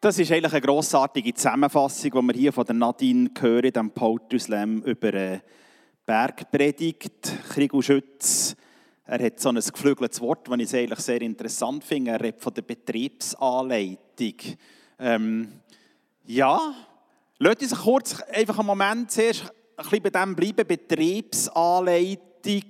Das ist eigentlich eine grossartige Zusammenfassung, die wir hier von der Nadine hören, dem Poetry Slam über Bergpredigt. Kriegel Schütz, er hat so ein geflügeltes Wort, das ich eigentlich sehr interessant finde. Er redet von der Betriebsanleitung. Ähm, ja, lasst uns kurz einfach einen Moment zuerst ein bisschen bei dem bleiben. Betriebsanleitung.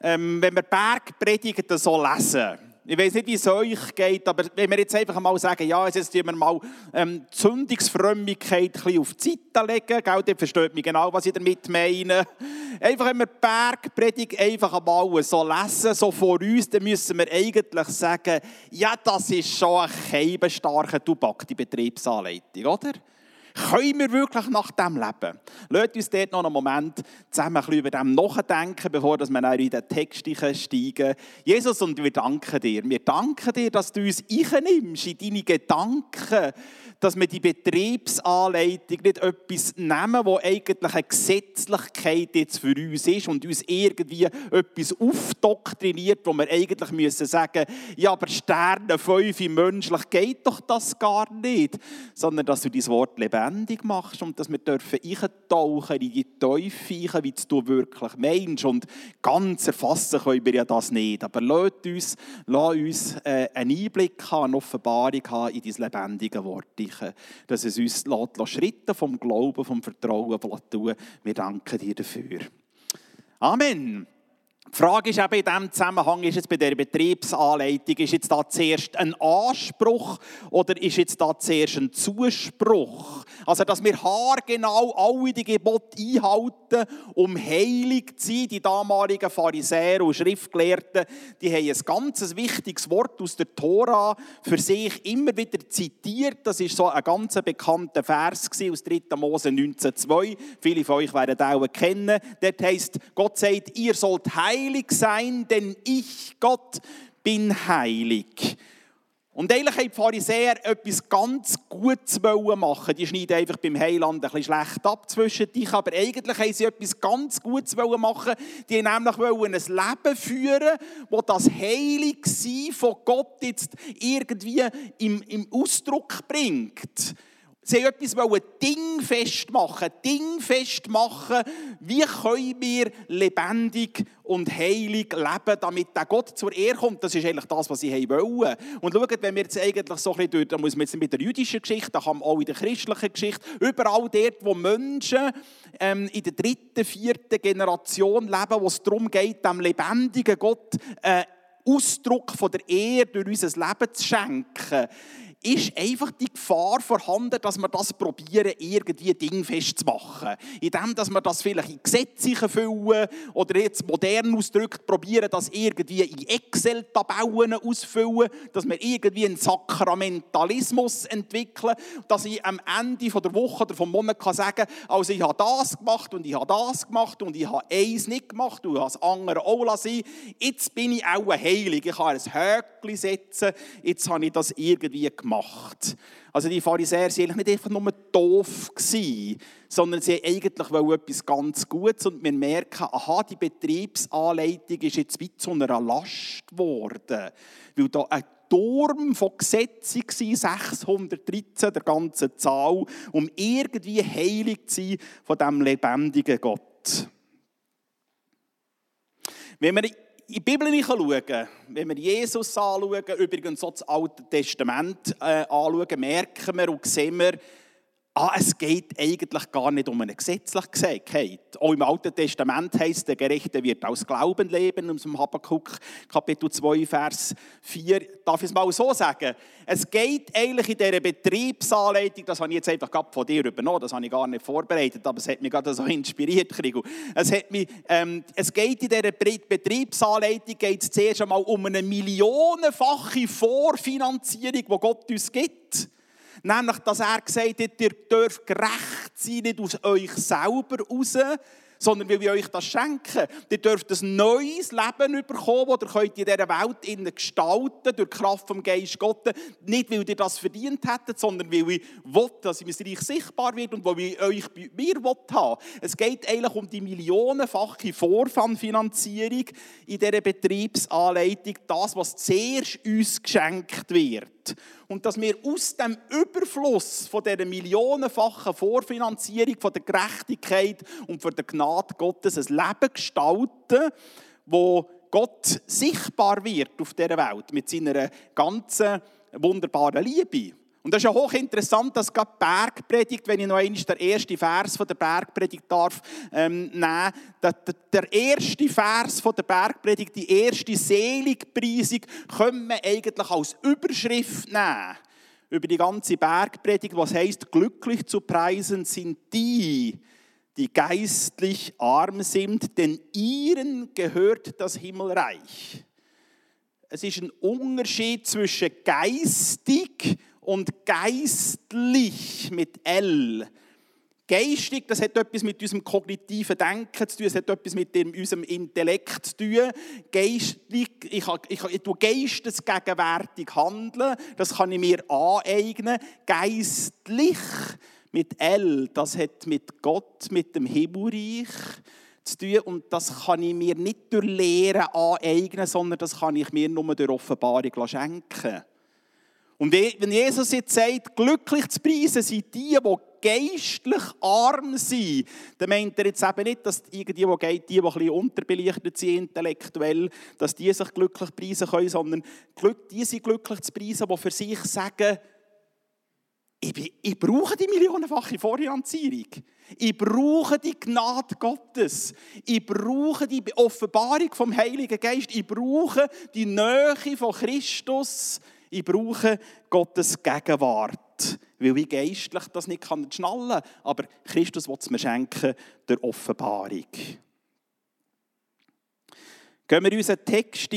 Ähm, wenn wir Bergpredigten so lesen, ich weiß nicht, wie es euch geht, aber wenn wir jetzt einfach mal sagen, ja, jetzt tun wir mal ähm, Zündungsfrömmigkeit ein bisschen auf die Seite legen, gell, dann versteht mich genau, was ich damit meine. Einfach, wenn wir die Bergpredigt einfach einmal so lesen, so vor uns, dann müssen wir eigentlich sagen, ja, das ist schon eine keibenstarke Tubak, die Betriebsanleitung, oder? Können wir wirklich nach dem leben? Lasst uns dort noch einen Moment zusammen ein bisschen über dem nachdenken, bevor wir in den Text steigen. Jesus, und wir danken dir. Wir danken dir, dass du uns einnimmst in deine Gedanken, dass wir die Betriebsanleitung nicht etwas nehmen, wo eigentlich eine Gesetzlichkeit jetzt für uns ist und uns irgendwie etwas aufdoktriniert, wo wir eigentlich müssen sagen, ja, aber Sterne, fünf menschlich geht doch das gar nicht, sondern dass du dein Wort lebendig machst und dass wir dürfen eintauchen in die Teufel, wie du wirklich meinst und ganz erfassen können wir ja das nicht, aber lass uns, lass uns äh, einen Einblick haben, eine Offenbarung haben in dein lebendige Wort dass es uns lässt, Schritte vom Glauben, vom Vertrauen tun Wir danken dir dafür. Amen. Die Frage ist eben in diesem Zusammenhang, ist jetzt bei der Betriebsanleitung, ist jetzt da zuerst ein Anspruch oder ist jetzt da zuerst ein Zuspruch? Also, dass wir haargenau alle die Gebote einhalten, um heilig zu sein. Die damaligen Pharisäer und Schriftgelehrten, die haben ein ganz wichtiges Wort aus der Tora für sich immer wieder zitiert. Das ist so ein ganz bekannter Vers aus 3. Mose 19,2. Viele von euch werden auch kennen. Dort heißt, Gott sagt, ihr sollt heilig sein, denn ich, Gott, bin heilig. Und eigentlich haben die Pharisäer etwas ganz Gutes machen Die schneiden einfach beim Heiland ein bisschen schlecht ab zwischen dich, aber eigentlich haben sie etwas ganz Gutes machen Die haben nämlich ein Leben führen, wo das Heiligsein von Gott jetzt irgendwie im, im Ausdruck bringt. Sie wollten etwas dingfest machen, dingfest machen, wie können wir lebendig und heilig leben, damit der Gott zur Ehre kommt. Das ist eigentlich das, was sie wollen. Und schaut, wenn wir jetzt eigentlich so ein bisschen durch, dann muss man jetzt mit der jüdischen Geschichte, da kann man auch in der christlichen Geschichte, überall dort, wo Menschen ähm, in der dritten, vierten Generation leben, wo es darum geht, dem lebendigen Gott äh, Ausdruck von der Ehre durch unser Leben zu schenken ist einfach die Gefahr vorhanden, dass wir das probieren, irgendwie dingfest zu machen. Indem, dass wir das vielleicht in Gesetze füllen oder jetzt modern ausdrückt, probieren, das irgendwie in Excel-Tabellen ausfüllen, dass wir irgendwie einen Sakramentalismus entwickeln, dass ich am Ende der Woche oder vom Monat kann sagen also ich habe das gemacht und ich habe das gemacht und ich habe eins nicht gemacht und ich habe das andere auch lassen. Jetzt bin ich auch heilig. Ich kann ein Höckchen setzen. Jetzt habe ich das irgendwie gemacht gemacht. Also die Pharisäer waren nicht einfach nur doof, sondern sie eigentlich etwas ganz Gutes. Und wir merken, aha, die Betriebsanleitung ist jetzt wie zu einer Last geworden. Weil da ein Turm von Gesetzen war, 613, der ganze Zahl, um irgendwie heilig zu sein von diesem lebendigen Gott. Wenn wir in die Bibel schauen, wenn wir Jesus anschauen, übrigens auch das Alte Testament äh, anschauen, merken wir und sehen wir, ah, es geht eigentlich gar nicht um eine Gesetzlichkeit. Auch im Alten Testament heißt, der Gerechte wird aus Glauben leben, aus dem Habakkuk Kapitel 2, Vers 4. Darf ich es mal so sagen? Es geht eigentlich in dieser Betriebsanleitung, das habe ich jetzt einfach von dir übernommen, das habe ich gar nicht vorbereitet, aber es hat mich gerade so inspiriert, Krigo. Es, ähm, es geht in dieser Betriebsanleitung geht es zuerst einmal um eine millionenfache Vorfinanzierung, die Gott uns gibt. Nämlich, dass er gesagt hat, ihr dürft gerecht sein, nicht aus euch selber raus, sondern weil ich euch das schenke. Ihr dürft ein neues Leben bekommen, das ihr in dieser Welt gestalten durch die Kraft vom Geist Gottes. Nicht, weil ihr das verdient hättet, sondern weil ich will, dass mein Reich sichtbar wird und weil ich euch bei mir haben Es geht eigentlich um die millionenfache Vorfinanzierung in dieser Betriebsanleitung, das, was zuerst uns geschenkt wird. Und dass wir aus dem Überfluss von dieser millionenfachen Vorfinanzierung, von der Gerechtigkeit und von der Gnade Gottes ein Leben gestalten, wo Gott sichtbar wird auf dieser Welt mit seiner ganzen wunderbaren Liebe. Und das ist ja hochinteressant, dass gerade Bergpredigt, wenn ich noch einmal den ersten Vers von der Bergpredigt darf ähm, nehmen, der, der erste Vers von der Bergpredigt, die erste Seligpreisung, können wir eigentlich als Überschrift nehmen über die ganze Bergpredigt, was heißt, glücklich zu preisen sind die, die geistlich arm sind, denn ihnen gehört das Himmelreich. Es ist ein Unterschied zwischen geistig und geistlich mit L. Geistig, das hat etwas mit unserem kognitiven Denken zu tun, es hat etwas mit unserem Intellekt zu tun. Geistlich, ich, ich, ich tue geistesgegenwärtig handeln, das kann ich mir aneignen. Geistlich mit L, das hat mit Gott, mit dem Himmelreich zu tun und das kann ich mir nicht durch Lehren aneignen, sondern das kann ich mir nur durch Offenbarung schenken. Und wenn Jesus jetzt sagt, glücklich zu preisen sind die, die geistlich arm sind, dann meint er jetzt eben nicht, dass die, die, die, die, ein bisschen unterbelichtet sind intellektuell, dass die sich glücklich preisen können, sondern die sind glücklich zu preisen, die für sich sagen, ich, bin, ich brauche die millionenfache Vorfinanzierung. Ich brauche die Gnade Gottes. Ich brauche die Offenbarung vom Heiligen Geist. Ich brauche die Nähe von Christus. Ich brauche Gottes Gegenwart, weil ich geistlich das nicht kann schnallen kann. Aber Christus will es mir schenken durch Offenbarung. Gehen wir unseren Text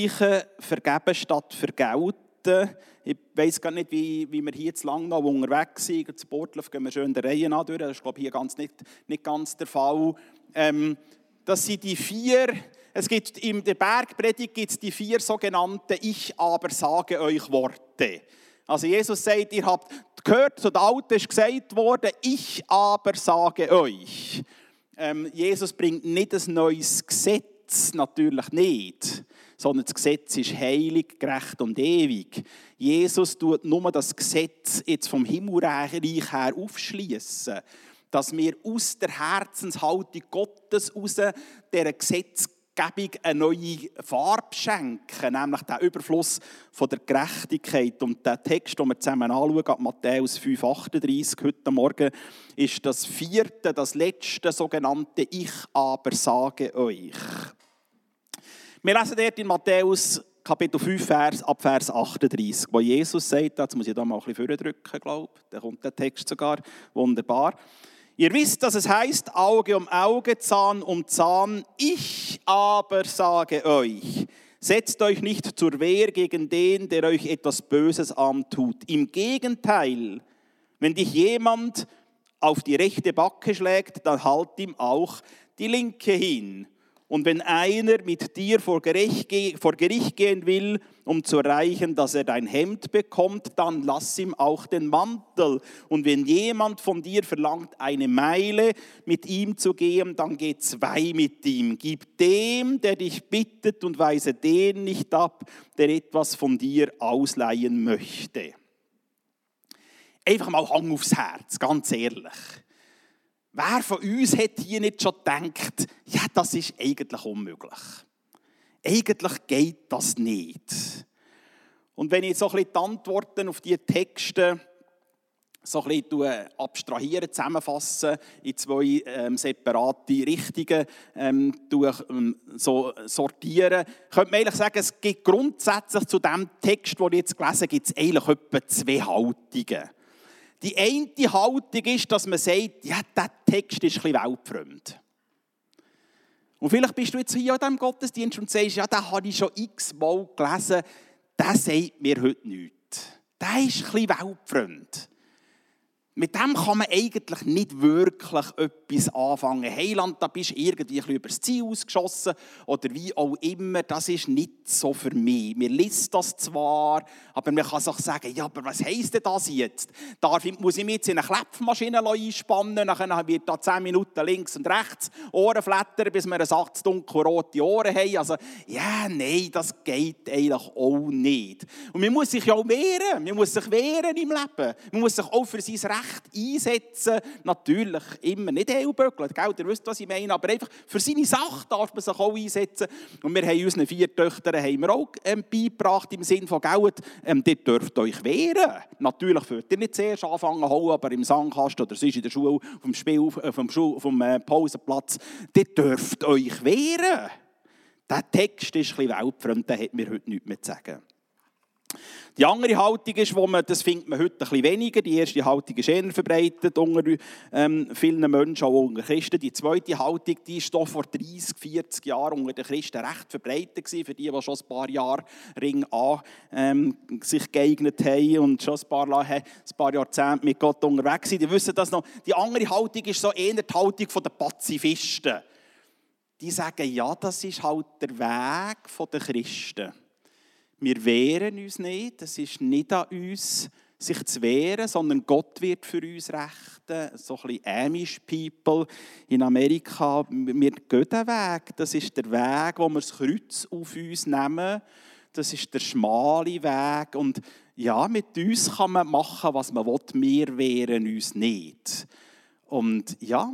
vergeben statt vergelten. Ich weiß gar nicht, wie, wie wir hier zu lang noch unterwegs sind. In Sportlauf gehen wir schön der Reihe an durch. Das ist, glaube ich, hier ganz nicht, nicht ganz der Fall. Ähm, das sind die vier es gibt in der Bergpredigt gibt es die vier sogenannten Ich aber sage euch Worte. Also Jesus sagt, ihr habt gehört, zu der Alten ist gesagt worden, ich aber sage euch. Ähm, Jesus bringt nicht ein neues Gesetz, natürlich nicht, sondern das Gesetz ist heilig, gerecht und ewig. Jesus tut nur das Gesetz jetzt vom Himmelreich her aufschließen, dass wir aus der Herzenshaltung Gottes aus dieser Gesetz Gebung eine neue Farbe schenken, nämlich den Überfluss von der Gerechtigkeit. Und der Text, den wir zusammen anschauen, Matthäus 5,38 heute Morgen, ist das vierte, das letzte sogenannte Ich aber sage euch. Wir lesen dort in Matthäus Kapitel 5, Vers, ab Vers 38, wo Jesus sagt, jetzt muss ich da mal ein bisschen drücken, glaube ich, da kommt der Text sogar, wunderbar. Ihr wisst, dass es heißt, Auge um Auge, Zahn um Zahn. Ich aber sage euch, setzt euch nicht zur Wehr gegen den, der euch etwas Böses antut. Im Gegenteil, wenn dich jemand auf die rechte Backe schlägt, dann halt ihm auch die linke hin. Und wenn einer mit dir vor Gericht, gehen will, um zu erreichen, dass er dein Hemd bekommt, dann lass ihm auch den Mantel. Und wenn jemand von dir verlangt, eine Meile mit ihm zu gehen, dann geh zwei mit ihm. Gib dem, der dich bittet, und weise den nicht ab, der etwas von dir ausleihen möchte. Einfach mal Hang aufs Herz, ganz ehrlich. Wer von uns hat hier nicht schon gedacht, ja, das ist eigentlich unmöglich. Eigentlich geht das nicht. Und wenn ich so ein bisschen die Antworten auf diese Texte so ein bisschen abstrahieren, zusammenfassen, in zwei ähm, separate Richtungen ähm, ähm, so sortieren, könnte man eigentlich sagen, es gibt grundsätzlich zu dem Text, den ich jetzt gelesen habe, gibt es eigentlich etwa zwei Haltungen. Die eine Haltung ist, dass man sagt, ja, der Text ist ein bisschen weltfremd. Und vielleicht bist du jetzt hier an diesem Gottesdienst und sagst, ja, den habe ich schon x-mal gelesen, der sagt mir heute nichts. Der ist ein bisschen weltfremd. Mit dem kann man eigentlich nicht wirklich etwas etwas anfangen. Heiland, da bist du irgendwie ein bisschen über das Ziel ausgeschossen oder wie auch immer. Das ist nicht so für mich. Mir liest das zwar, aber man kann sich sagen, ja, aber was heisst denn das jetzt? Darf ich, muss ich mich jetzt in eine Klepfmaschine einspannen, dann wird da zehn Minuten links und rechts Ohren flattern, bis wir eine sacht dunkelrote Ohren haben. Also, ja, nein, das geht eigentlich auch nicht. Und man muss sich ja auch wehren. Man muss sich wehren im Leben. Man muss sich auch für sein Recht einsetzen. Natürlich immer nicht Hellböckeln, gell? ihr wisst, was ich meine, aber einfach für seine Sache darf man sich auch einsetzen. Und wir haben unseren vier Töchtern haben wir auch ähm, beigebracht im Sinne von, Geld, ähm, ihr dürft euch wehren. Natürlich würdet ihr nicht zuerst anfangen hauen, aber im Sandkasten oder sonst in der Schule, dem Spiel, auf dem, Schul, dem äh, Pausenplatz, ihr dürft euch wehren. Der Text ist ein bisschen weltfremd, der hat mir heute nichts mehr zu sagen. Die andere Haltung ist, wo man, das findet man heute ein bisschen weniger. Die erste Haltung ist eher verbreitet unter ähm, vielen Menschen, auch unter Christen. Die zweite Haltung, die ist doch vor 30, 40 Jahren unter den Christen recht verbreitet gewesen, für die, die schon ein paar Jahre Ring an ähm, sich geeignet haben und schon ein paar, ein paar Jahrzehnte mit Gott unterwegs sind. Die wissen das noch. Die andere Haltung ist so eher die Haltung der Pazifisten. Die sagen, ja, das ist halt der Weg der Christen. Wir wehren uns nicht. Es ist nicht an uns, sich zu wehren, sondern Gott wird für uns rechten. So ein bisschen Amish People in Amerika. Wir gehen den Weg. Das ist der Weg, wo wir das Kreuz auf uns nehmen. Das ist der schmale Weg. Und ja, mit uns kann man machen, was man will. Wir wehren uns nicht. Und ja,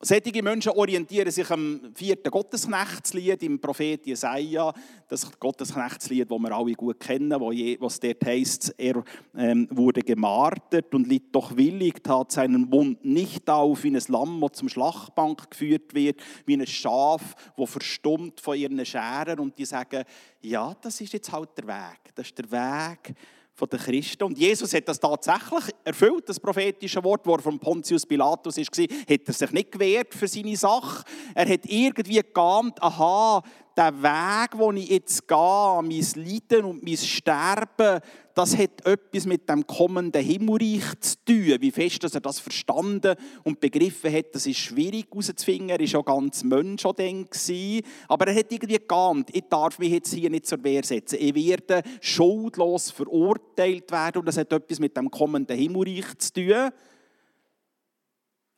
solche Menschen orientieren sich am vierten Gottesknechtslied im Prophet Jesaja. Das Gottesknechtslied, das wir alle gut kennen, wo es dort heisst, er ähm, wurde gemartert und litt doch willig, tat seinen Mund nicht auf, wie ein Lamm, das zum Schlachtbank geführt wird, wie ein Schaf, das verstummt von ihren Scheren. Und die sagen, ja, das ist jetzt halt der Weg. Das ist der Weg, den Christen. Und Jesus hat das tatsächlich erfüllt, das prophetische Wort, wo er von Pontius Pilatus war, hat er sich nicht gewehrt für seine Sache. Er hat irgendwie geahnt, aha, der Weg, den ich jetzt gehe, mein Leiden und mein Sterben, das hat etwas mit dem kommenden Himmelreich zu tun. Wie fest dass er das verstanden und begriffen hat, das ist schwierig herauszufinden. Er war schon ganz Mensch. Aber er hat irgendwie geahnt, ich darf mich jetzt hier nicht zur Wehr setzen. Ich werde schuldlos verurteilt werden und das hat etwas mit dem kommenden Himmelreich zu tun.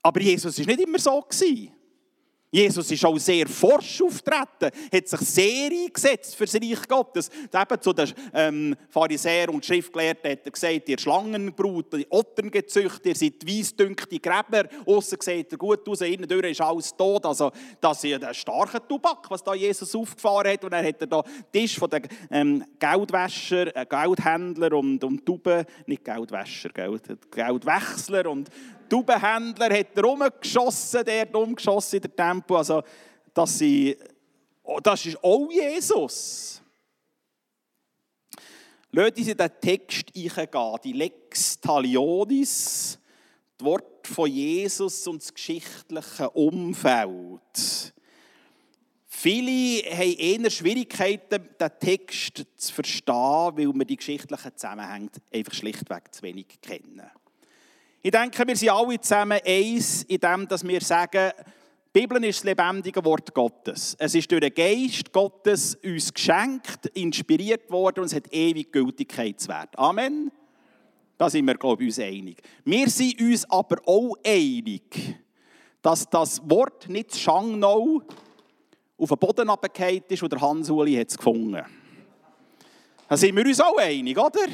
Aber Jesus war nicht immer so. Gewesen. Jesus ist auch sehr forsch auftreten, hat sich sehr eingesetzt für das Reich Gottes. Eben zu den ähm, Pharisäern und Schriftgelehrten hat er gesagt, ihr Schlangenbrut, die Ottern gezüchtet, ihr seid weissdünkte Gräber, aussen sieht er gut aus, innen durch ist alles tot. Also das ist ein starker Tubak, was da Jesus aufgefahren hat. Und dann hat er da Tisch von den ähm, Geldwäscher, äh, Geldhändler und, und Tuben, nicht Geldwäscher, Geld, Geldwechsler und Taubenhändler hat rumgeschossen, der hat umgeschossen in der Tempo. Also, das, sind, oh, das ist auch Jesus. Lasst uns in den Text eingehen, die Lex Talionis, das Wort von Jesus und das geschichtliche Umfeld. Viele haben eher Schwierigkeiten, den Text zu verstehen, weil wir die geschichtlichen Zusammenhänge einfach schlichtweg zu wenig kennen. Ich denke, wir sind alle zusammen eins in dem, dass wir sagen, die Bibel ist das lebendige Wort Gottes. Es ist durch den Geist Gottes uns geschenkt, inspiriert worden und es hat ewig Gültigkeitswert. Amen. Da sind wir, glaube ich, uns einig. Wir sind uns aber auch einig, dass das Wort nicht Schangnau auf den Boden abgefallen ist und Hans-Uli hat es gefunden. Da sind wir uns auch einig, oder?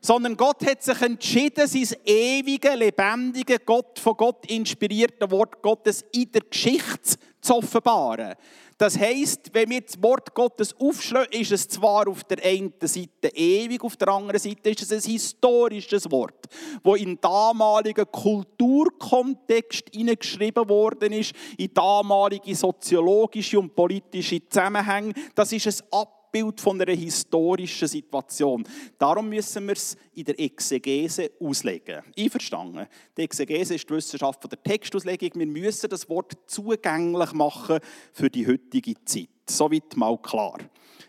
Sondern Gott hat sich entschieden, sein ewige, lebendige, Gott von Gott inspirierte Wort Gottes in der Geschichte zu offenbaren. Das heißt, wenn wir das Wort Gottes aufschlagen, ist es zwar auf der einen Seite ewig, auf der anderen Seite ist es ein historisches Wort, wo in damaligen Kulturkontext hineingeschrieben worden ist, in damalige soziologische und politische Zusammenhänge. Das ist ein Ab Abbild von einer historischen Situation. Darum müssen wir es in der Exegese auslegen. Einverstanden? Die Exegese ist die Wissenschaft der Textauslegung. Wir müssen das Wort zugänglich machen für die heutige Zeit. Soweit mal klar.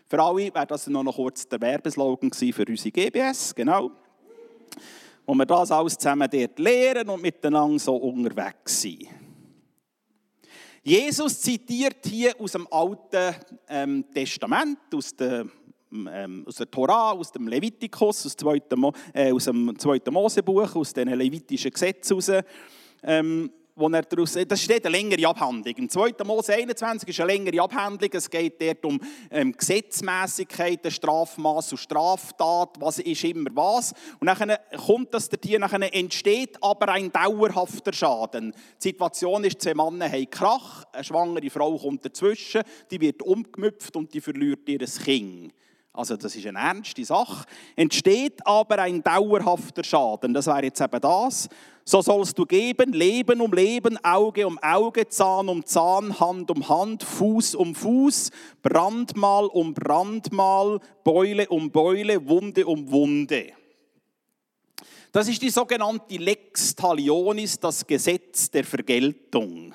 Für alle wäre das noch kurz der Werbeslogan für unsere GBS, genau wo wir das alles zusammen dort lehren und miteinander so unterwegs sind. Jesus zitiert hier aus dem Alten ähm, Testament, aus der, ähm, aus der Tora, aus dem Levitikus, aus, zweiten, äh, aus dem zweiten Mosebuch, aus den levitischen Gesetzen. Ähm, wo er daraus, das steht eine längere Abhandlung. Im 2. Mose 21 ist eine längere Abhandlung. Es geht dort um ähm, Gesetzmäßigkeiten, Strafmaß und Straftat, was ist immer was. Und dann kommt das hier, nachher entsteht aber ein dauerhafter Schaden. Die Situation ist, zwei Männer haben Krach, eine schwangere Frau kommt dazwischen, die wird umgemüpft und die verliert ihr Kind. Also das ist eine ernste Sache. Entsteht aber ein dauerhafter Schaden. Das wäre jetzt eben das. So sollst du geben, Leben um Leben, Auge um Auge, Zahn um Zahn, Hand um Hand, Fuß um Fuß, Brandmal um Brandmal, Beule um Beule, Wunde um Wunde. Das ist die sogenannte Lex Talionis, das Gesetz der Vergeltung.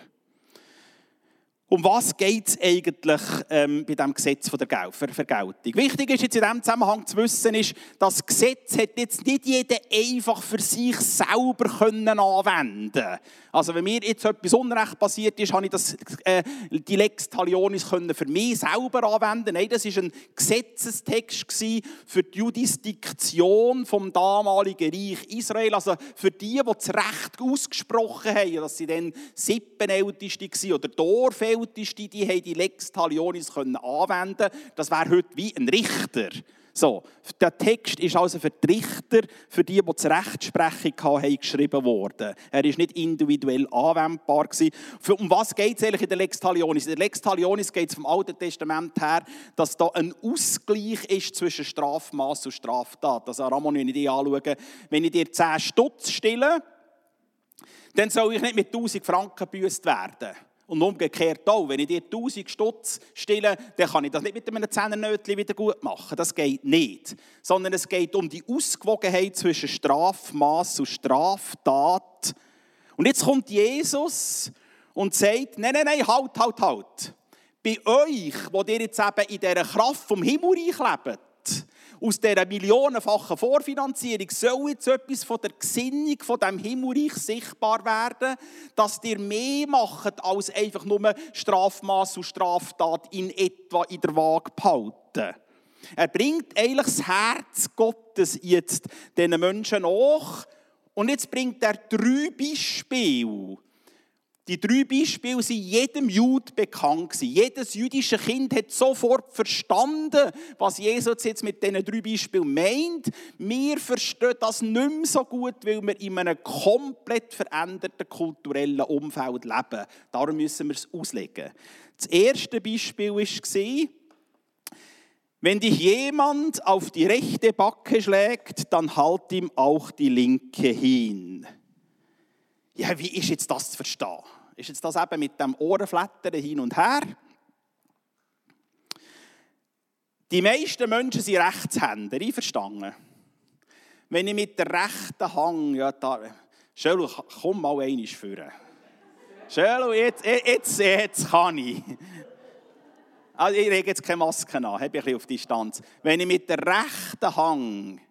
Um was geht es eigentlich ähm, bei diesem Gesetz von der Vergeltung? Wichtig ist jetzt in diesem Zusammenhang zu wissen, ist, das Gesetz hat jetzt nicht jeder einfach für sich selber können anwenden Also wenn mir jetzt etwas Unrecht passiert ist, habe ich das, äh, die Lex Talionis können für mich selber anwenden. Nein, das war ein Gesetzestext für die Jurisdiktion vom damaligen Reich Israel. Also für die, die das Recht ausgesprochen haben, dass sie dann Sippenälteste waren oder Dorfälteste Älteste, die haben die Lex Talionis können anwenden Das wäre heute wie ein Richter. So, der Text ist also für die Richter, für die, die die Rechtsprechung hatten, geschrieben worden. Er ist nicht individuell anwendbar gewesen. Um was geht es eigentlich in der Lex Talionis? In der Lex Talionis geht es vom Alten Testament her, dass da ein Ausgleich ist zwischen Strafmaß und Straftat. Also Ramon, wenn ich dich anschaue, wenn ich dir 10 Stutz stille, dann soll ich nicht mit 1000 Franken gebüßt werden. Und umgekehrt auch, wenn ich dir 1000 Stutz stille, dann kann ich das nicht mit einem Zehnernötchen wieder gut machen. Das geht nicht. Sondern es geht um die Ausgewogenheit zwischen Strafmaß und Straftat. Und jetzt kommt Jesus und sagt, nein, nein, nein, halt, halt, halt. Bei euch, wo ihr jetzt eben in dieser Kraft vom Himmelreich lebt, aus dieser millionenfachen Vorfinanzierung soll jetzt etwas von der Gesinnung von dem Himmelreich sichtbar werden, dass ihr mehr macht als einfach nur Strafmaß und Straftat in etwa in der Waage behalten. Er bringt eigentlich das Herz Gottes jetzt diesen Menschen nach und jetzt bringt er drei Beispiele die drei Beispiele sind jedem Jud bekannt gewesen. Jedes jüdische Kind hat sofort verstanden, was Jesus jetzt mit diesen drei Beispielen meint. Wir verstehen das nicht mehr so gut, weil wir in einem komplett veränderten kulturellen Umfeld leben. Darum müssen wir es auslegen. Das erste Beispiel war, wenn dich jemand auf die rechte Backe schlägt, dann halt ihm auch die linke hin. Ja, wie ist jetzt das zu verstehen? Ist jetzt das eben mit dem Ohrenflattern hin und her? Die meisten Menschen sind Rechtshänder, einverstanden. Wenn ich mit der rechten Hang, ja, da, Schölu, komm mal einmal führen. Schölu, jetzt, jetzt, jetzt kann ich. Also ich lege jetzt keine Maske an, habe ich ein bisschen auf Distanz. Wenn ich mit der rechten Hang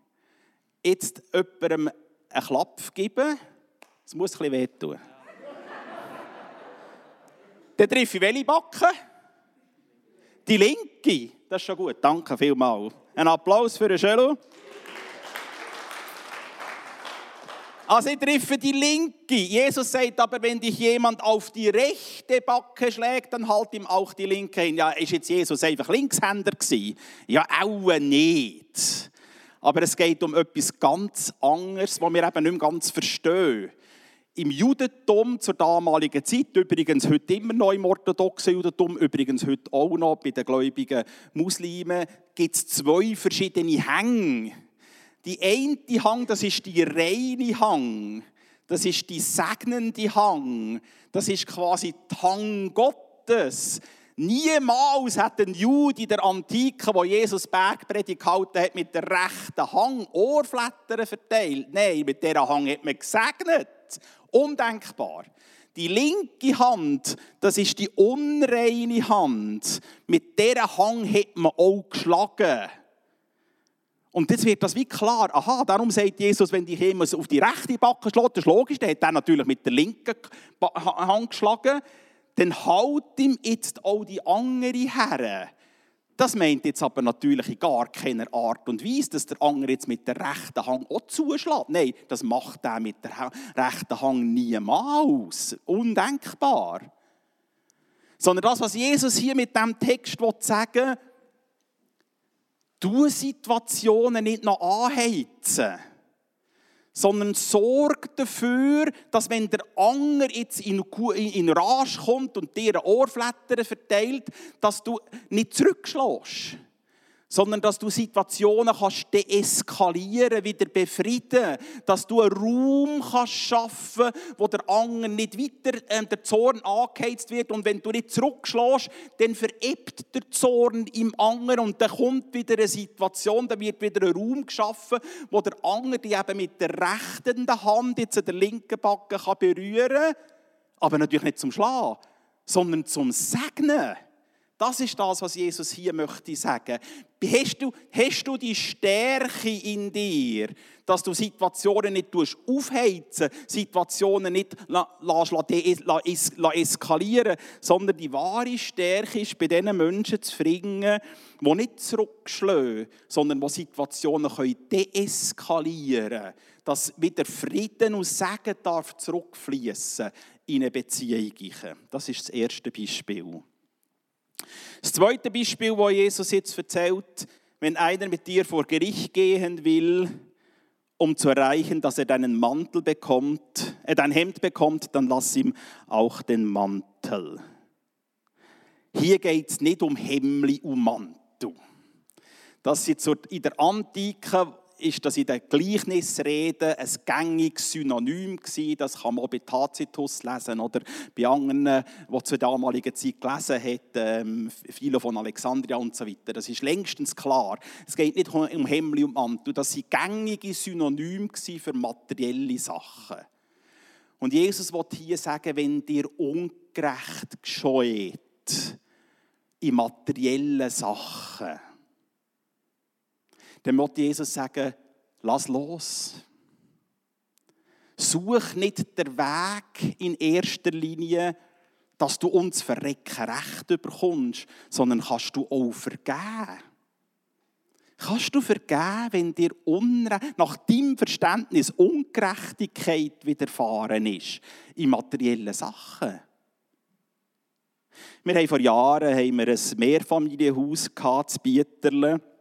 jetzt jemandem einen Klapp gebe, das muss ein bisschen wehtun. Dann treffe ich welche Backe? Die linke. Das ist schon gut. Danke vielmals. Ein Applaus für den Schölo. Also ich treffe die linke. Jesus sagt aber, wenn dich jemand auf die rechte Backe schlägt, dann halt ihm auch die linke hin. Ja, ist jetzt Jesus einfach Linkshänder gewesen? Ja, auch nicht. Aber es geht um etwas ganz anderes, was wir eben nicht ganz verstehen im Judentum zur damaligen Zeit, übrigens heute immer noch im orthodoxen Judentum, übrigens heute auch noch bei den gläubigen Muslimen, gibt es zwei verschiedene Hänge. Die eine Hang, das ist die reine Hang. Das ist die segnende Hang. Das ist quasi die Hang Gottes. Niemals hat ein Jude in der Antike, wo Jesus Bergpredigt gehalten hat, mit der rechten Hang Ohrflattern verteilt. Nein, mit dieser Hang hat man gesegnet. Undenkbar. Die linke Hand, das ist die unreine Hand. Mit dieser Hang hat man auch geschlagen. Und jetzt wird das wie klar. Aha, darum sagt Jesus, wenn dich jemand auf die rechte Backe schlägt, das ist logisch, der hat er natürlich mit der linken Hand geschlagen, dann halt ihm jetzt auch die andere her. Das meint jetzt aber natürlich in gar keiner Art und Weise, dass der andere jetzt mit der rechten Hand auch zuschlägt. Nein, das macht er mit der rechten Hand niemals. Undenkbar. Sondern das, was Jesus hier mit dem Text sagen will, du Situationen nicht noch anheizen sondern sorg dafür, dass wenn der Anger jetzt in, Rage kommt und dir Ohrflattern verteilt, dass du nicht zurückschlägst sondern dass du Situationen kannst deeskalieren, wieder befrieden, dass du einen Raum kannst schaffen, wo der Anger nicht weiter äh, der Zorn angeheizt wird und wenn du nicht zurückschlägst, dann verebt der Zorn im Anger und dann kommt wieder eine Situation, da wird wieder ein Raum geschaffen, wo der Anger die eben mit der rechten Hand jetzt an der linken Backe kann berühren, aber natürlich nicht zum Schlagen, sondern zum Segnen. Das ist das, was Jesus hier möchte sagen. Hast du, hast du die Stärke in dir, dass du Situationen nicht aufheizen, Situationen nicht eskalieren sondern die wahre Stärke ist, bei diesen Menschen zu finden, die nicht zurückschlagen, sondern die Situationen deeskalieren können, dass wieder Frieden und Segen darf zurückfließen in eine Beziehung. Das ist das erste Beispiel. Das zweite Beispiel, das Jesus jetzt erzählt, wenn einer mit dir vor Gericht gehen will, um zu erreichen, dass er deinen Mantel bekommt, äh, dein Hemd bekommt, dann lass ihm auch den Mantel. Hier geht es nicht um Hemmli und Mantel. Das ist in der Antike ist das in den Gleichnisreden ein gängiges Synonym gewesen. Das kann man auch bei Tacitus lesen oder bei anderen, die zur damaligen Zeit gelesen haben, ähm, Philo von Alexandria und so weiter. Das ist längstens klar. Es geht nicht um Himmel und Mantel. Das sind gängige Synonyme für materielle Sachen. Und Jesus will hier sagen, wenn dir ungerecht gescheut in materiellen Sachen, dann wird Jesus sagen, lass los. Such nicht den Weg in erster Linie, dass du uns verrecken Recht bekommst, sondern kannst du auch vergeben. Kannst du vergeben, wenn dir Unrecht, nach deinem Verständnis Ungerechtigkeit widerfahren ist in materiellen Sachen? Wir haben vor Jahren haben wir ein Mehrfamilienhaus in Bieterle.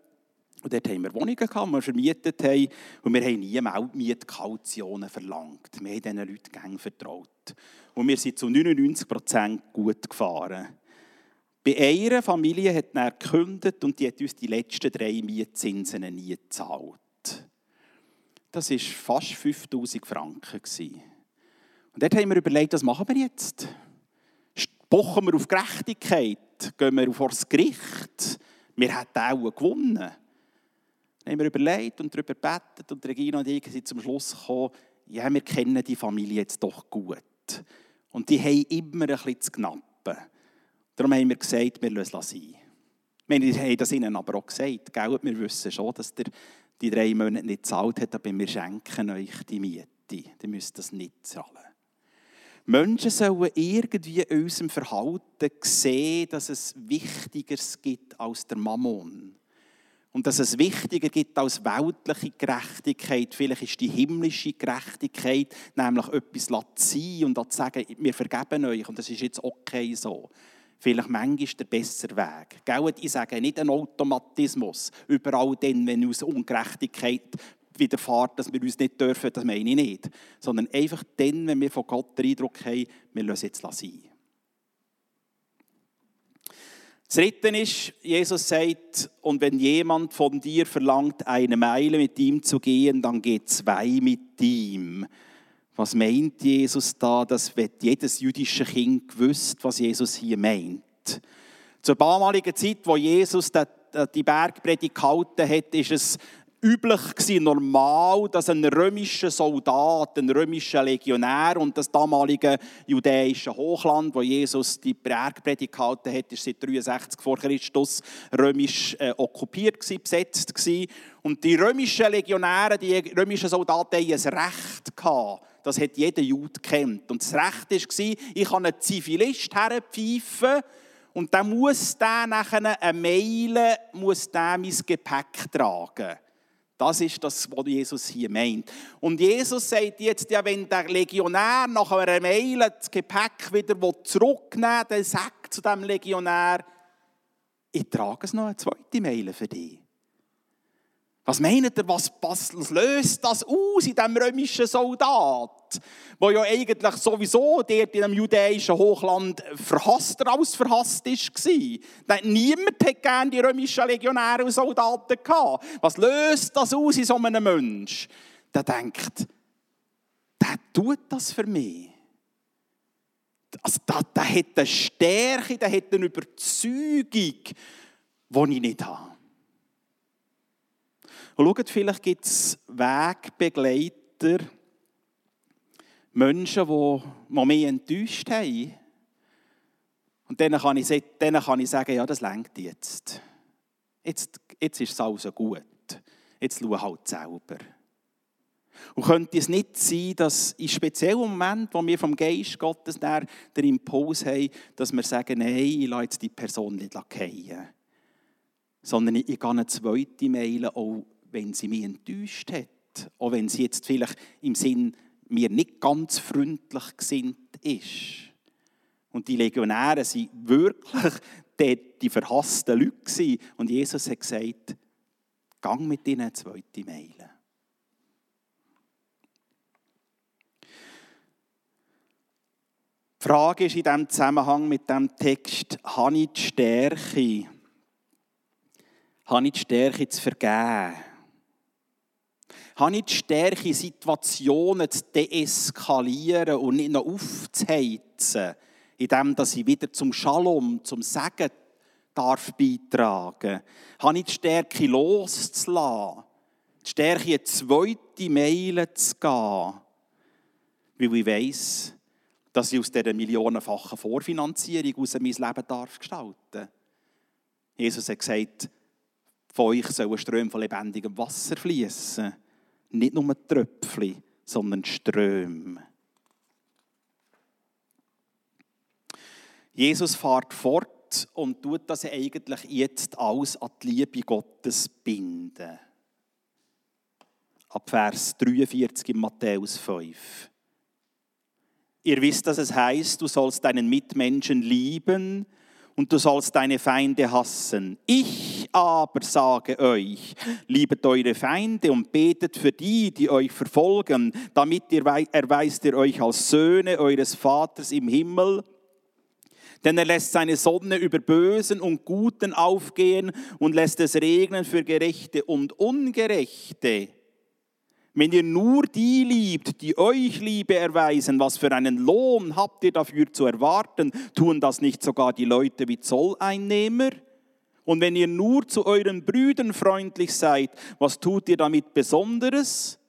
Und dort haben wir Wohnungen gehabt, die wir vermietet haben. Und wir haben nie Mietkautionen verlangt. Wir haben diesen Leuten gerne vertraut. Und wir sind zu 99 Prozent gut gefahren. Bei einer Familie hat er gekündigt und die hat uns die letzten drei Mietzinsen nie gezahlt. Das war fast 5000 Franken. Und dort haben wir überlegt, was machen wir jetzt? Pochen wir auf Gerechtigkeit? Gehen wir vor das Gericht? Wir hätten auch gewonnen. Dann haben wir überlegt und darüber gebetet und Regina und ich sind zum Schluss gekommen, ja, wir kennen die Familie jetzt doch gut. Und die haben immer ein bisschen zu knappen. Darum haben wir gesagt, wir lassen es sein. Wir haben das ihnen aber auch gesagt. Gell? Wir wissen schon, dass der die drei Monate nicht gezahlt hat, aber wir schenken euch die Miete. Ihr müsst das nicht zahlen. Menschen sollen irgendwie in unserem Verhalten sehen, dass es Wichtigeres gibt als der Mammon. Und dass es wichtiger gibt als weltliche Gerechtigkeit. Vielleicht ist die himmlische Gerechtigkeit, nämlich etwas zu sein und zu sagen, wir vergeben euch und das ist jetzt okay so. Vielleicht manchmal der bessere Weg. Gell? Ich sage nicht ein Automatismus. Überall dann, wenn uns Ungerechtigkeit widerfährt, dass wir uns nicht dürfen, das meine ich nicht. Sondern einfach dann, wenn wir von Gott den Eindruck haben, wir lassen jetzt sein. Das Dritte ist, Jesus sagt, und wenn jemand von dir verlangt, eine Meile mit ihm zu gehen, dann geht zwei mit ihm. Was meint Jesus da? Das wird jedes jüdische Kind gewusst, was Jesus hier meint. Zur damaligen Zeit, wo Jesus die Bergpredigt gehalten hat, ist es üblich gewesen, normal, dass ein römischer Soldat, ein römischer Legionär und das damalige jüdische Hochland, wo Jesus die Bergpredigt gehalten hat, ist seit 63 vor Christus römisch äh, okkupiert gewesen, besetzt gewesen. Und die römischen Legionäre, die römischen Soldaten, hatten ein Recht gehabt. Das hat jeder Jude kennt. Und das Recht war, ich kann einen Zivilist herpfeifen und dann muss der nachher eine Meile muss der mein Gepäck tragen. Das ist das, was Jesus hier meint. Und Jesus sagt jetzt, ja, wenn der Legionär nach einer Meile das Gepäck wieder zurücknehmen will, dann sagt zu dem Legionär, ich trage es noch eine zweite Meile für dich. Was meint ihr, was, was löst das aus in diesem römischen Soldat, der ja eigentlich sowieso dort in dem jüdischen Hochland verhasster als verhasst war? Niemand hätte gerne die römischen Legionäre und Soldaten gehabt. Was löst das aus in so einem Mensch? Der denkt, der tut das für mich. Also, der, der hat eine Stärke, der hat eine Überzeugung, die ich nicht habe. Und schaut, vielleicht gibt es Wegbegleiter, Menschen, die mich enttäuscht haben. Und denen kann ich, denen kann ich sagen, ja, das lenkt jetzt. jetzt. Jetzt ist es also gut. Jetzt schau halt selber. Und könnte es nicht sein, dass in speziellen Momenten, wo wir vom Geist Gottes den Impuls haben, dass wir sagen, nein, ich lasse jetzt die Person nicht fallen, sondern ich gehe eine zweite Meile auch wenn sie mich enttäuscht hat, auch wenn sie jetzt vielleicht im Sinn mir nicht ganz freundlich gesinnt ist. Und die Legionäre sind wirklich die, die verhassten Leute Und Jesus hat gesagt, gang mit ihnen eine zweite Meile. Die Frage ist in diesem Zusammenhang mit dem Text, habe ich die Stärke, habe ich die Stärke zu vergeben? habe ich die Stärke, Situationen zu deeskalieren und nicht noch aufzuheizen, indem ich wieder zum Shalom, zum Segen darf beitragen. Habe ich die Stärke loszulassen, die Stärke eine zweite Meile zu gehen, weil ich weiss, dass ich aus dieser millionenfachen Vorfinanzierung aus mein Leben darf gestalten Jesus hat gesagt, von euch soll ein Ström von lebendigem Wasser fließen nicht nur Tröpfchen, sondern Ströme. Jesus fährt fort und tut das eigentlich jetzt alles an die Liebe Gottes binden. Ab Vers 43 in Matthäus 5. Ihr wisst, dass es heißt, du sollst deinen Mitmenschen lieben und du sollst deine Feinde hassen. Ich aber sage euch, liebet eure Feinde und betet für die, die euch verfolgen, damit ihr erweist ihr euch als Söhne eures Vaters im Himmel. Denn er lässt seine Sonne über Bösen und Guten aufgehen und lässt es regnen für Gerechte und Ungerechte. Wenn ihr nur die liebt, die euch Liebe erweisen, was für einen Lohn habt ihr dafür zu erwarten? Tun das nicht sogar die Leute wie Zolleinnehmer? Und wenn ihr nur zu euren Brüdern freundlich seid, was tut ihr damit Besonderes?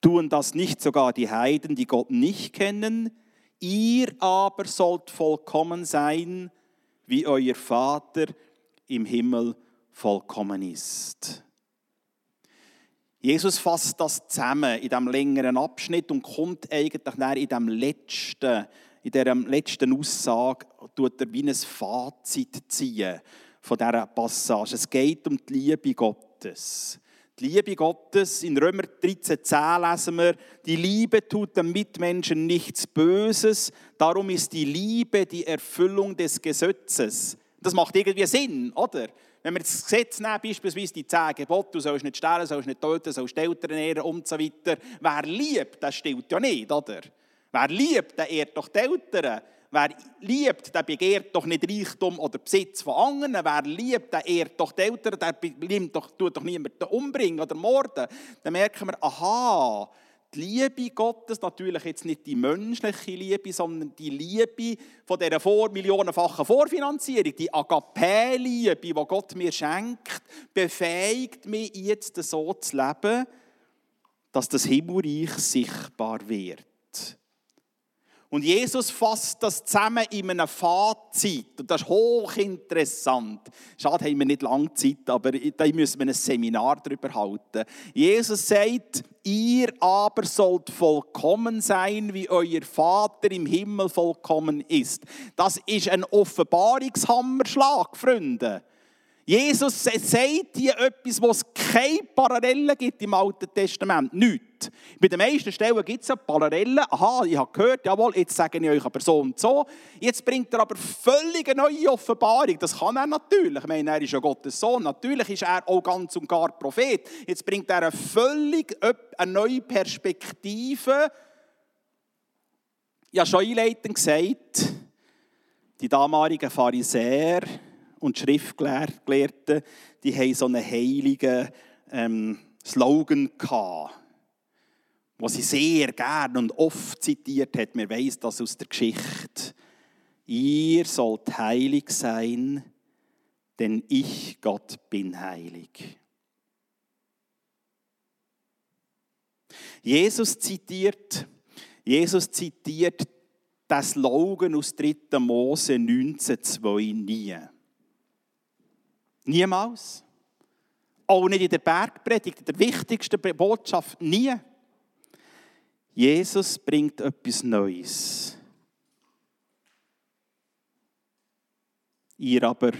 Tun das nicht sogar die Heiden, die Gott nicht kennen? Ihr aber sollt vollkommen sein, wie euer Vater im Himmel vollkommen ist. Jesus fasst das zusammen in diesem längeren Abschnitt und kommt eigentlich in diesem letzten, in dieser letzten Aussage, tut er wie ein Fazit ziehen von dieser Passage. Es geht um die Liebe Gottes. Die Liebe Gottes, in Römer 13,10 lesen wir, die Liebe tut dem Mitmenschen nichts Böses, darum ist die Liebe die Erfüllung des Gesetzes. Das macht irgendwie Sinn, oder? Wenn wir das Gesetz nehmen, beispielsweise die zehn Gebote, du sollst nicht stehlen, sollst nicht töten, sollst Eltern ehren und so weiter. Wer liebt, das stillt ja nicht, oder? Wer liebt, der ehrt doch die Eltern. Wer liebt, der begehrt doch nicht Reichtum oder Besitz von anderen. Wer liebt, der ehrt doch die Eltern, der nimmt doch, tut doch niemanden umbringen oder morden. Dann merken wir, aha, die Liebe Gottes, natürlich jetzt nicht die menschliche Liebe, sondern die Liebe von dieser vor millionenfachen Vorfinanzierung, die Agape-Liebe, die Gott mir schenkt, befähigt mich jetzt so zu leben, dass das Himmelreich sichtbar wird. Und Jesus fasst das zusammen in einem Fazit. Und das ist hochinteressant. Schade, haben wir nicht lange Zeit, aber da müssen wir ein Seminar darüber halten. Jesus sagt, ihr aber sollt vollkommen sein, wie euer Vater im Himmel vollkommen ist. Das ist ein Offenbarungshammerschlag, Freunde. Jesus sagt hier etwas, was es keine Parallelen gibt im Alten Testament. Nicht. Bei den meisten Stellen gibt es Parallelen. Aha, ich habe gehört, jawohl, jetzt sage ich euch so und so. Jetzt bringt er aber völlig eine neue Offenbarung. Das kann er natürlich. Ich meine, er ist ja Gottes Sohn. Natürlich ist er auch ganz und gar Prophet. Jetzt bringt er eine völlig eine neue Perspektive. Ich habe schon einleitend gesagt, die damaligen Pharisäer, und Schriftgelehrten, die haben so einen heiligen ähm, Slogan gehabt, den sie sehr gern und oft zitiert hat. Man weiß das aus der Geschichte. Ihr sollt heilig sein, denn ich, Gott, bin heilig. Jesus zitiert, Jesus zitiert das Slogan aus 3. Mose 19,2 nie. Niemals. Auch nicht in der Bergpredigt, in der wichtigsten Botschaft, nie. Jesus bringt etwas Neues. Ihr aber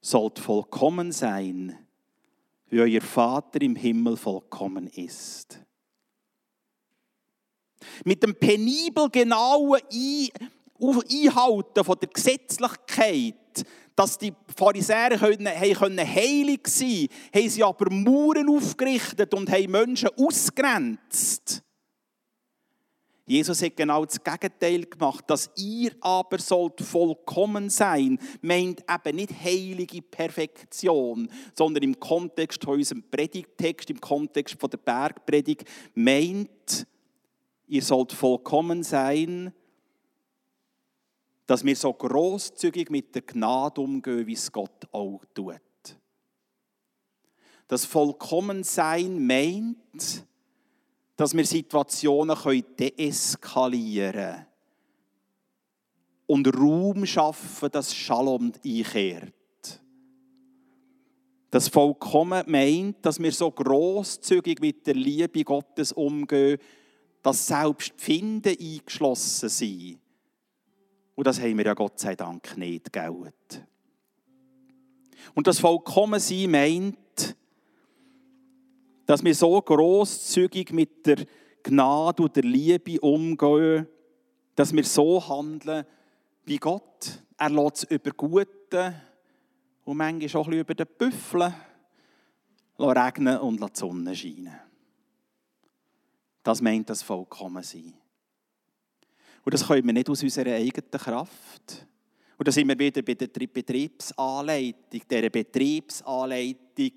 sollt vollkommen sein, wie euer Vater im Himmel vollkommen ist. Mit dem penibel genauen Einhalten der Gesetzlichkeit dass die Pharisäer heilig sein haben sie aber Mauern aufgerichtet und haben Menschen ausgrenzt. Jesus hat genau das Gegenteil gemacht, dass ihr aber sollt vollkommen sein, meint eben nicht heilige Perfektion, sondern im Kontext von unserem Predigtext, im Kontext von der Bergpredigt, meint, ihr sollt vollkommen sein, dass wir so großzügig mit der Gnade umgehen, wie es Gott auch tut. Das Vollkommensein meint, dass wir Situationen deeskalieren können und Raum schaffen, dass Shalom einkehrt. Das Vollkommen meint, dass wir so großzügig mit der Liebe Gottes umgehen, dass selbst die Finden eingeschlossen sind und das haben wir ja Gott sei Dank nicht, gell? Und das Vollkommensein meint, dass wir so großzügig mit der Gnade und der Liebe umgehen, dass wir so handeln wie Gott. Er lässt es über Gute und manchmal auch ein über den Büffeln regnen und die Sonne scheinen. Das meint das Vollkommensein. Und das können wir nicht aus unserer eigenen Kraft. Und da sind wir wieder bei der Betriebsanleitung. Diese Betriebsanleitung,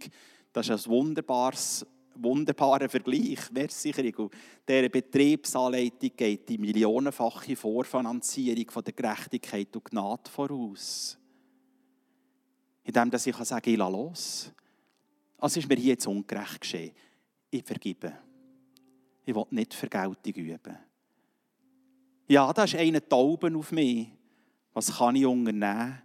das ist ein wunderbares, wunderbarer Vergleich. Merci, Krigo. Diese Betriebsanleitung geht die millionenfache Vorfinanzierung von der Gerechtigkeit und Gnade voraus. Indem dass ich sagen kann, ich lasse los. Also ist mir hier jetzt ungerecht geschehen. Ich vergebe. Ich will nicht Vergeltung üben. Ja, da ist einer Tauben auf mich. Was kann ich unternehmen?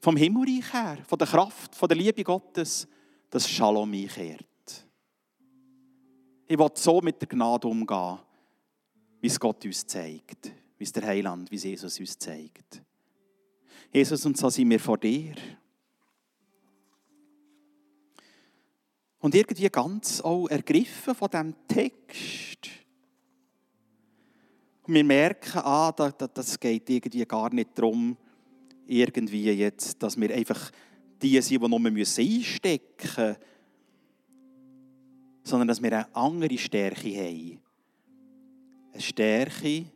Vom Himmelreich her, von der Kraft, von der Liebe Gottes, dass Shalom einkehrt. Ich will so mit der Gnade umgehen, wie es Gott uns zeigt, wie es der Heiland, wie es Jesus uns zeigt. Jesus, und so sind wir vor dir. Und irgendwie ganz auch ergriffen von diesem Text. Und wir merken, ah, das geht irgendwie gar nicht darum, irgendwie jetzt, dass wir einfach die sind, die nur einstecken müssen, sondern dass wir eine andere Stärke haben. Eine Stärke,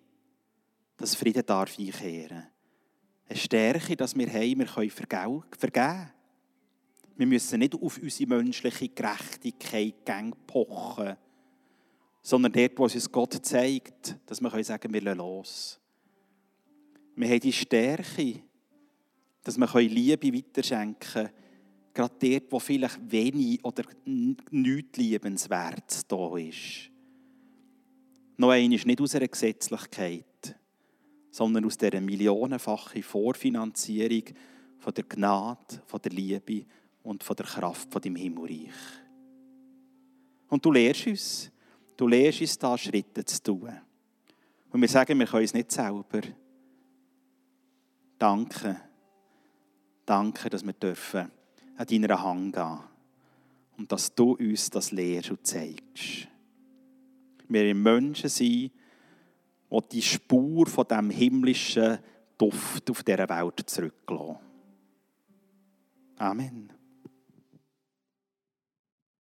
dass Frieden darf einkehren. Eine Stärke, dass wir haben, wir können vergeben. Wir müssen nicht auf unsere menschliche Gerechtigkeit pochen sondern dort, wo uns Gott zeigt, dass wir sagen können, wir los. Wir haben die Stärke, dass wir Liebe weiterschenken können, gerade dort, wo vielleicht wenig oder nichts liebenswert da ist. Noch einmal nicht aus einer Gesetzlichkeit, sondern aus dieser millionenfachen Vorfinanzierung von der Gnade, von der Liebe und von der Kraft von dem Himmelreich. Und du lehrst uns, du lehrst uns da Schritte zu tun. Und wir sagen, wir können es nicht selber. Danke. Danke, dass wir dürfen an deiner Hand gehen und dass du uns das lehrst und zeigst. Wir Menschen sind, die die Spur von dem himmlischen Duft auf dieser Welt zurücklassen. Amen.